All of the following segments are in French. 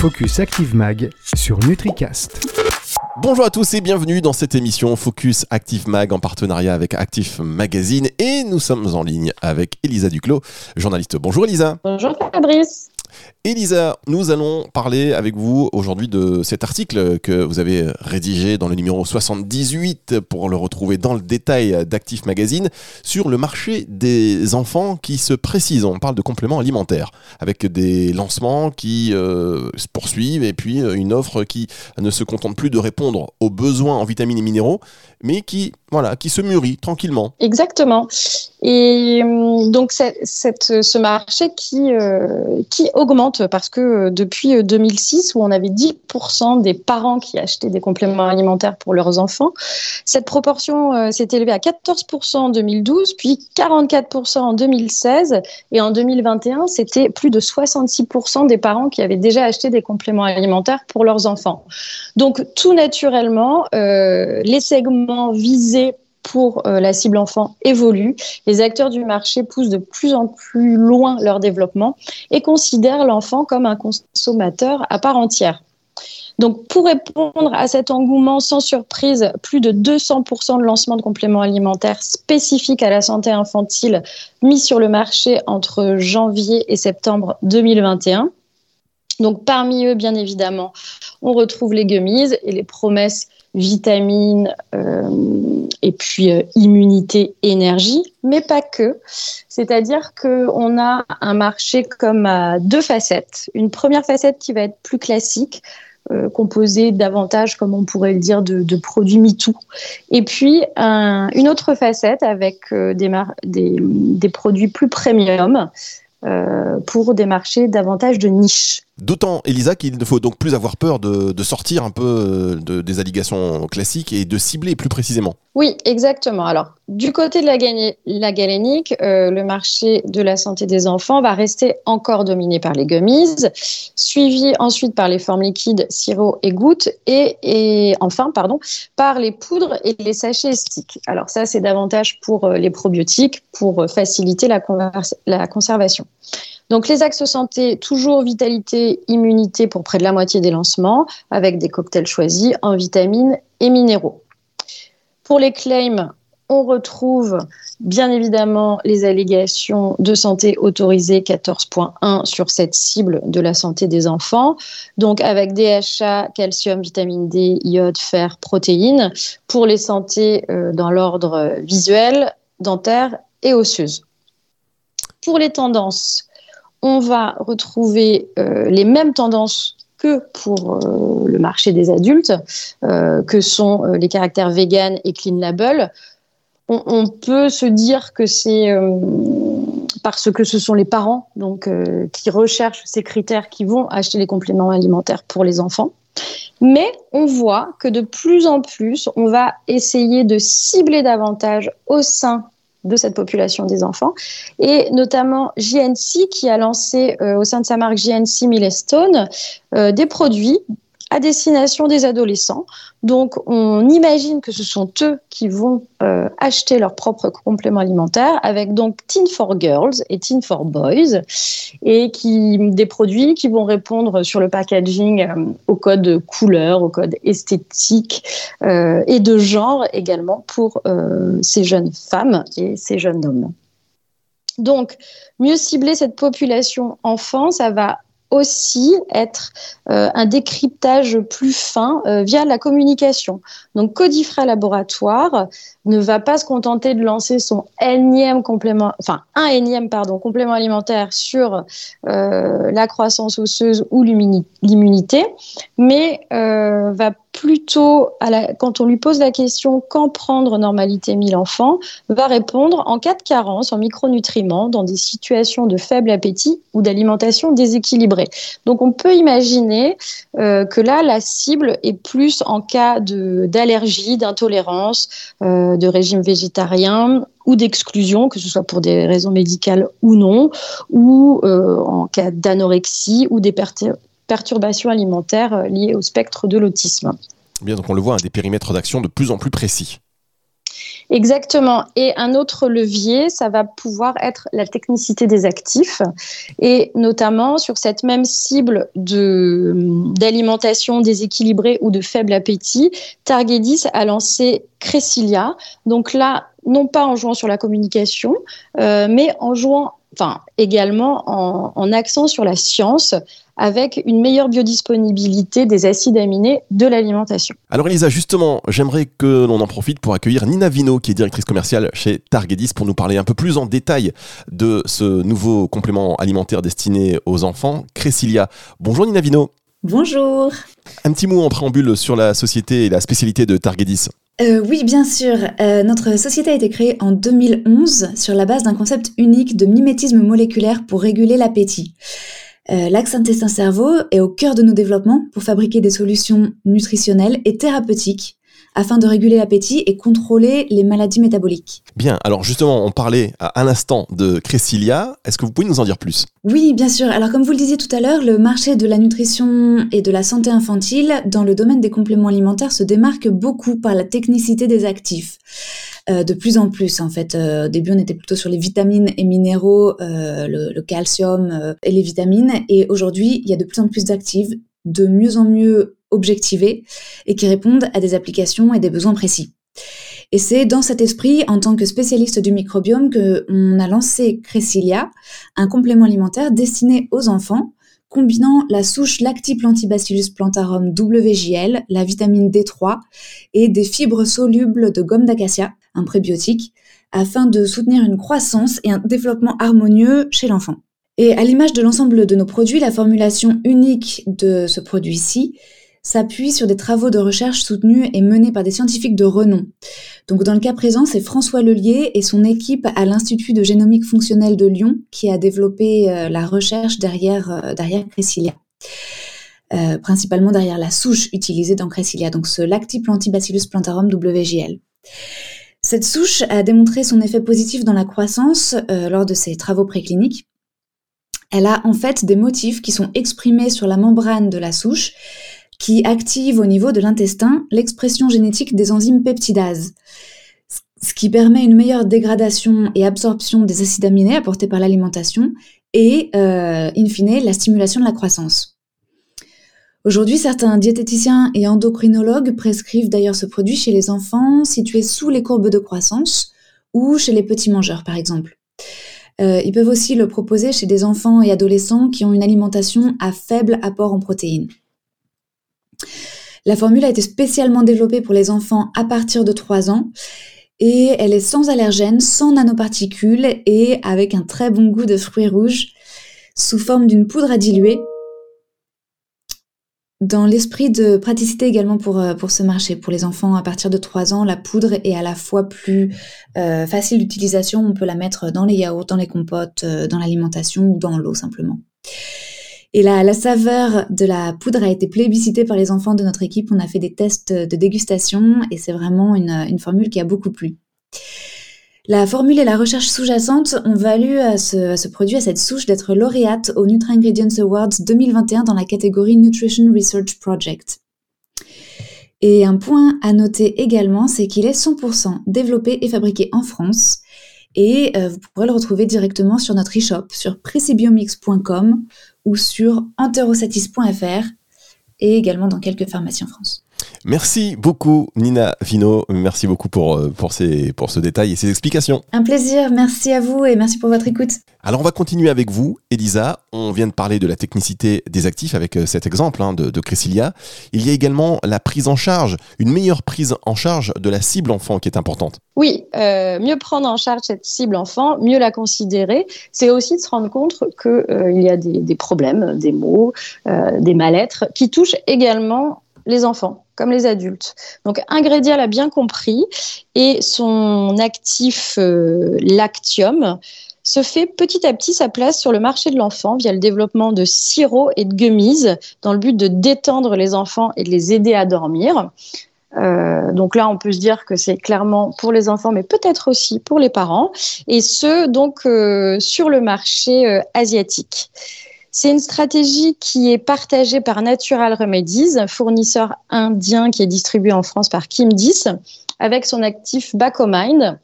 Focus Active Mag sur NutriCast. Bonjour à tous et bienvenue dans cette émission Focus Active Mag en partenariat avec Active Magazine et nous sommes en ligne avec Elisa Duclos, journaliste. Bonjour Elisa. Bonjour Fabrice. Elisa, nous allons parler avec vous aujourd'hui de cet article que vous avez rédigé dans le numéro 78 pour le retrouver dans le détail d'Actif Magazine sur le marché des enfants qui se précise. On parle de compléments alimentaires avec des lancements qui euh, se poursuivent et puis euh, une offre qui ne se contente plus de répondre aux besoins en vitamines et minéraux, mais qui, voilà, qui se mûrit tranquillement. Exactement. Et hum, donc ce marché qui, euh, qui augmente parce que euh, depuis 2006, euh, où on avait 10% des parents qui achetaient des compléments alimentaires pour leurs enfants, cette proportion euh, s'est élevée à 14% en 2012, puis 44% en 2016, et en 2021, c'était plus de 66% des parents qui avaient déjà acheté des compléments alimentaires pour leurs enfants. Donc tout naturellement, les segments visés pour euh, la cible enfant évolue. Les acteurs du marché poussent de plus en plus loin leur développement et considèrent l'enfant comme un consommateur à part entière. Donc, pour répondre à cet engouement, sans surprise, plus de 200% de lancements de compléments alimentaires spécifiques à la santé infantile mis sur le marché entre janvier et septembre 2021. Donc, parmi eux, bien évidemment, on retrouve les gummies et les promesses vitamines euh, et puis euh, immunité, énergie, mais pas que. C'est-à-dire qu'on a un marché comme à deux facettes. Une première facette qui va être plus classique, euh, composée davantage, comme on pourrait le dire, de, de produits MeToo. Et puis une autre facette avec des, des, des, produits plus premium pour des marchés davantage de niche. D'autant, Elisa, qu'il ne faut donc plus avoir peur de, sortir un peu euh, de, des allégations classiques et de cibler plus précisément. Oui, exactement. Alors, du côté de la, la galénique, euh, le marché de la santé des enfants va rester encore dominé par les gummies, suivi ensuite par les formes liquides, sirop et gouttes, et, enfin, pardon, par les poudres et les sachets estiques. Alors ça, c'est davantage pour euh, les probiotiques, pour faciliter la conservation. Donc les axes santé, toujours vitalité, immunité pour près de la moitié des lancements, avec des cocktails choisis en vitamines et minéraux. Pour les claims, on retrouve bien évidemment les allégations de santé autorisées 14.1 sur cette cible de la santé des enfants, donc avec DHA, calcium, vitamine D, iode, fer, protéines, pour les santé euh, dans l'ordre visuel, dentaire et osseuse. Pour les tendances, on va retrouver euh, les mêmes tendances que pour euh, le marché des adultes, euh, que sont les caractères vegan et clean label. On, peut se dire que c'est parce que ce sont les parents donc qui recherchent ces critères qui vont acheter les compléments alimentaires pour les enfants. Mais on voit que de plus en plus, on va essayer de cibler davantage au sein de cette population des enfants, et notamment JNC qui a lancé euh, au sein de sa marque JNC Millestone euh, des produits à destination des adolescents. Donc, on imagine que ce sont eux qui vont euh, acheter leurs propres compléments alimentaires avec donc Teen for Girls et Teen for Boys et qui des produits qui vont répondre sur le packaging euh, au code couleur, au code esthétique euh, et de genre également pour ces jeunes femmes et ces jeunes hommes. Donc, mieux cibler cette population enfant, ça va aussi être euh, un décryptage plus fin euh, via la communication. Donc Codifra Laboratoire ne va pas se contenter de lancer son énième complément, enfin un énième pardon complément alimentaire sur euh, la croissance osseuse ou l'immunité, mais va plutôt, quand on lui pose la question quand prendre normalité 1000 enfants, va répondre en cas de carence en micronutriments dans des situations de faible appétit ou d'alimentation déséquilibrée. Donc on peut imaginer euh, que là, la cible est plus en cas d'allergie, d'intolérance, euh, de régime végétarien ou d'exclusion, que ce soit pour des raisons médicales ou non, ou euh, en cas d'anorexie ou perturbations alimentaires euh, liées au spectre de l'autisme. Bien, donc on le voit, des périmètres d'action de plus en plus précis. Exactement. Et un autre levier, ça va pouvoir être la technicité des actifs. Et notamment sur cette même cible d'alimentation déséquilibrée ou de faible appétit, Targedis a lancé Cressilia. Donc là, non pas en jouant sur la communication, euh, mais en jouant enfin également en, en, accent sur la science avec une meilleure biodisponibilité des acides aminés de l'alimentation. Alors Elisa, justement, j'aimerais que l'on en profite pour accueillir Nina Vino, qui est directrice commerciale chez Targedis, pour nous parler un peu plus en détail de ce nouveau complément alimentaire destiné aux enfants, Cressilia. Bonjour Nina Vino. Bonjour. Un petit mot en préambule sur la société et la spécialité de Targedis. Euh, oui, bien sûr. Euh, notre société a été créée en 2011 sur la base d'un concept unique de mimétisme moléculaire pour réguler l'appétit. Euh, l'axe intestin-cerveau est au cœur de nos développements pour fabriquer des solutions nutritionnelles et thérapeutiques afin de réguler l'appétit et contrôler les maladies métaboliques. Bien, alors justement, on parlait à l'instant de Cressilia. Est-ce que vous pouvez nous en dire plus? Oui, bien sûr. Alors comme vous le disiez tout à l'heure, le marché de la nutrition et de la santé infantile dans le domaine des compléments alimentaires se démarque beaucoup par la technicité des actifs. Euh, de plus en plus en fait. Euh, au début, on était plutôt sur les vitamines et minéraux, euh, le, le, calcium et les vitamines, et aujourd'hui, il y a de plus en plus d'actifs, de mieux en mieux objectivés et qui répondent à des applications et des besoins précis. Et c'est dans cet esprit, en tant que spécialiste du microbiome, que on a lancé Cressilia, un complément alimentaire destiné aux enfants, combinant la souche Lactiplantibacillus plantarum WJL, la vitamine D3 et des fibres solubles de gomme d'acacia, un prébiotique, afin de soutenir une croissance et un développement harmonieux chez l'enfant. Et à l'image de l'ensemble de nos produits, la formulation unique de ce produit-ci s'appuie sur des travaux de recherche soutenus et menés par des scientifiques de renom. Donc dans le cas présent, c'est François Lelier et son équipe à l'Institut de génomique fonctionnelle de Lyon qui a développé euh, la recherche derrière, euh, Cressilia. Euh, principalement derrière la souche utilisée dans Cressilia, donc ce Lactiplantibacillus plantarum WGL. Cette souche a démontré son effet positif dans la croissance lors de ses travaux précliniques. Elle a en fait des motifs qui sont exprimés sur la membrane de la souche qui active au niveau de l'intestin l'expression génétique des enzymes peptidases, ce qui permet une meilleure dégradation et absorption des acides aminés apportés par l'alimentation et, euh, in fine, la stimulation de la croissance. Aujourd'hui, certains diététiciens et endocrinologues prescrivent d'ailleurs ce produit chez les enfants situés sous les courbes de croissance ou chez les petits mangeurs, par exemple. Euh, ils peuvent aussi le proposer chez des enfants et adolescents qui ont une alimentation à faible apport en protéines. La formule a été spécialement développée pour les enfants à partir de 3 ans et elle est sans allergènes, sans nanoparticules et avec un très bon goût de fruits rouges sous forme d'une poudre à diluer. Dans l'esprit de praticité également pour, euh, ce marché, pour les enfants à partir de 3 ans, la poudre est à la fois plus euh, facile d'utilisation, on peut la mettre dans les yaourts, dans les compotes, euh, dans l'alimentation ou dans l'eau simplement. Et la, saveur de la poudre a été plébiscitée par les enfants de notre équipe. On a fait des tests de dégustation et c'est vraiment une, formule qui a beaucoup plu. La formule et la recherche sous-jacente ont valu à ce, produit, à cette souche, d'être lauréate au Nutri-Ingredients Awards 2021 dans la catégorie Nutrition Research Project. Et un point à noter également, c'est qu'il est 100% développé et fabriqué en France. Et euh, vous pourrez le retrouver directement sur notre e-shop, sur precibiomix.com ou sur enterosatis.fr et également dans quelques pharmacies en France. Merci beaucoup Nina Vino, merci beaucoup pour, euh, pour, ces, pour ce détail et ces explications. Un plaisir, merci à vous et merci pour votre écoute. Alors on va continuer avec vous, Elisa. On vient de parler de la technicité des actifs avec euh, cet exemple hein, de, de Cressilia. Il y a également la prise en charge, une meilleure prise en charge de la cible enfant qui est importante. Oui, euh, mieux prendre en charge cette cible enfant, mieux la considérer, c'est aussi de se rendre compte qu'il euh, y a des, des, problèmes, des maux, euh, des mal-être qui touchent également les enfants comme les adultes. Donc Ingrédia l'a bien compris et son actif euh, Lactium se fait petit à petit sa place sur le marché de l'enfant via le développement de sirops et de gummies dans le but de détendre les enfants et de les aider à dormir. Euh, donc là, on peut se dire que c'est clairement pour les enfants, mais peut-être aussi pour les parents, et ce donc euh, sur le marché asiatique. C'est une stratégie qui est partagée par Natural Remedies, fournisseur indien qui est distribué en France par Kim 10. avec son actif Bacomine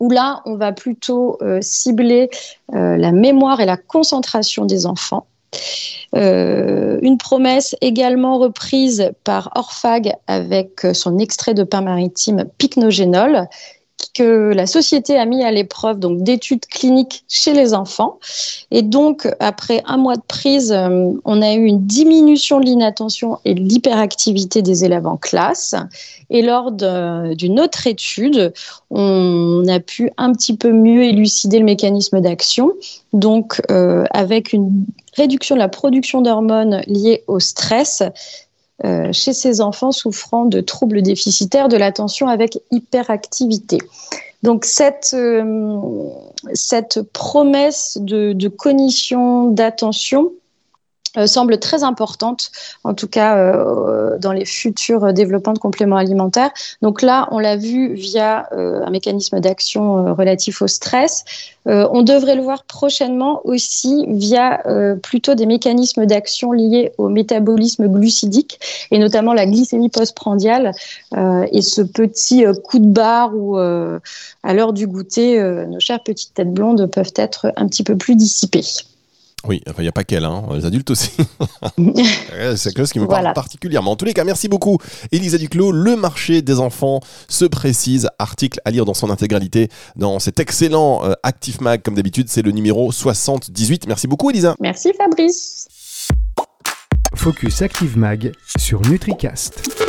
où là, on va plutôt cibler la mémoire et la concentration des enfants. Euh, une promesse également reprise par Orphag avec son extrait de pain maritime Pycnogénol que la société a mis à l'épreuve donc d'études cliniques chez les enfants. Et donc, après un mois de prise, euh, on a eu une diminution de l'inattention et de l'hyperactivité des élèves en classe. Et lors d'une autre étude, on a pu un petit peu mieux élucider le mécanisme d'action. Donc, euh, avec une réduction de la production d'hormones liées au stress, euh, chez ces enfants souffrant de troubles déficitaires de l'attention avec hyperactivité. Donc cette, euh, cette promesse de, de cognition, d'attention, semble très importante, en tout cas euh, dans les futurs développements de compléments alimentaires. Donc là, on l'a vu via euh, un mécanisme d'action relatif au stress. on devrait le voir prochainement aussi via plutôt des mécanismes d'action liés au métabolisme glucidique et notamment la glycémie postprandiale et ce petit coup de barre où à l'heure du goûter, nos chères petites têtes blondes peuvent être un petit peu plus dissipées. Oui, enfin, il n'y a pas qu'elle, hein, les adultes aussi. c'est quelque chose qui me parle particulièrement. En tous les cas, merci beaucoup, Elisa Duclos. Le marché des enfants se précise. Article à lire dans son intégralité dans cet excellent euh, Active Mag, comme d'habitude, c'est le numéro 78. Merci beaucoup, Elisa. Merci, Fabrice. Focus Active Mag sur NutriCast.